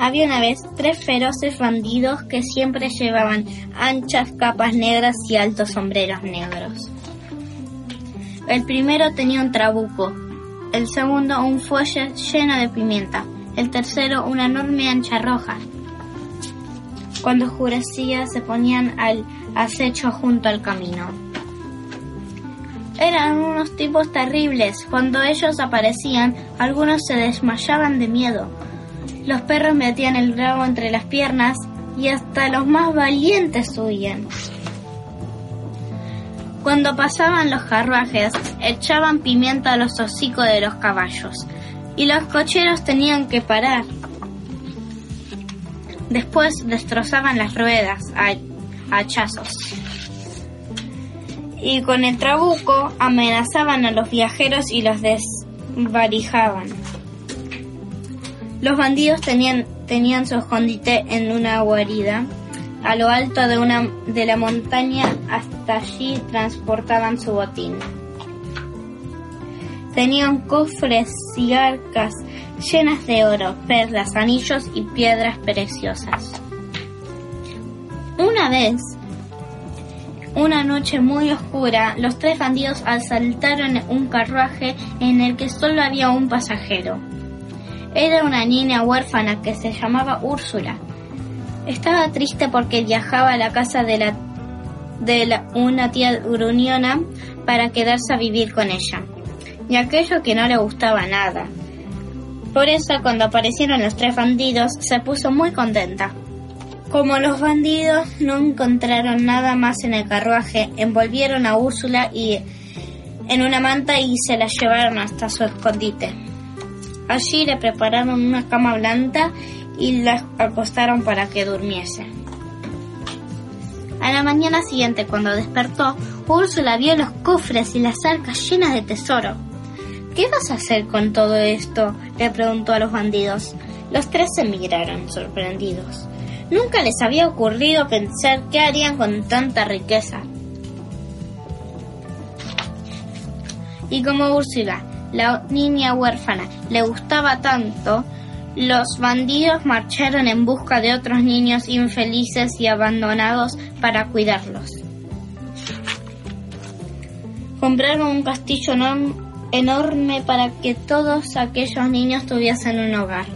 Había una vez tres feroces bandidos que siempre llevaban anchas capas negras y altos sombreros negros. El primero tenía un trabuco, el segundo un fuelle lleno de pimienta, el tercero una enorme ancha roja. Cuando oscurecía se ponían al acecho junto al camino. Eran unos tipos terribles. Cuando ellos aparecían, algunos se desmayaban de miedo los perros metían el rabo entre las piernas y hasta los más valientes huían. Cuando pasaban los carruajes, echaban pimienta a los hocicos de los caballos y los cocheros tenían que parar. Después destrozaban las ruedas a hachazos. Y con el trabuco amenazaban a los viajeros y los desvalijaban. Los bandidos tenían, tenían su escondite en una guarida. A lo alto de, una, de la montaña hasta allí transportaban su botín. Tenían cofres y arcas llenas de oro, perlas, anillos y piedras preciosas. Una vez, una noche muy oscura, los tres bandidos asaltaron un carruaje en el que solo había un pasajero. Era una niña huérfana que se llamaba Úrsula. Estaba triste porque viajaba a la casa de, la, de una tía gruñona para quedarse a vivir con ella, y aquello que no le gustaba nada. Por eso cuando aparecieron los tres bandidos se puso muy contenta. Como los bandidos no encontraron nada más en el carruaje, envolvieron a Úrsula y en una manta y se la llevaron hasta su escondite. Allí le prepararon una cama blanda y la acostaron para que durmiese. A la mañana siguiente, cuando despertó, Úrsula vio los cofres y las arcas llenas de tesoro. ¿Qué vas a hacer con todo esto? le preguntó a los bandidos. Los tres se miraron, sorprendidos. Nunca les había ocurrido pensar qué harían con tanta riqueza. Y como Úrsula la niña huérfana le gustaba tanto, los bandidos marcharon en busca de otros niños infelices y abandonados para cuidarlos. Compraron un castillo enorme para que todos aquellos niños tuviesen un hogar.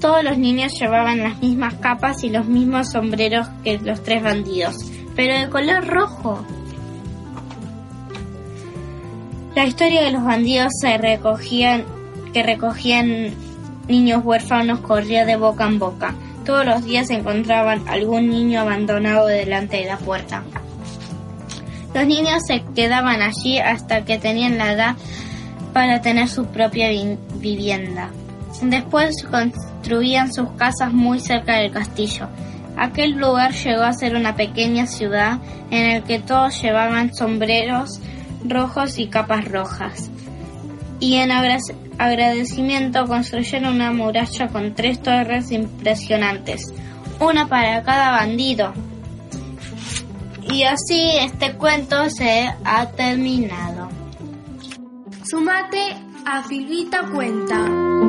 Todos los niños llevaban las mismas capas y los mismos sombreros que los tres bandidos, pero de color rojo. La historia de los bandidos se que recogían niños huérfanos corría de boca en boca. Todos los días encontraban algún niño abandonado delante de la puerta. Los niños se quedaban allí hasta que tenían la edad para tener su propia vivienda. Después construían sus casas muy cerca del castillo. Aquel lugar llegó a ser una pequeña ciudad en el que todos llevaban sombreros rojos y capas rojas. Y en agradecimiento construyeron una muralla con tres torres impresionantes, una para cada bandido. Y así este cuento se ha terminado. Sumate a Filvita Cuenta.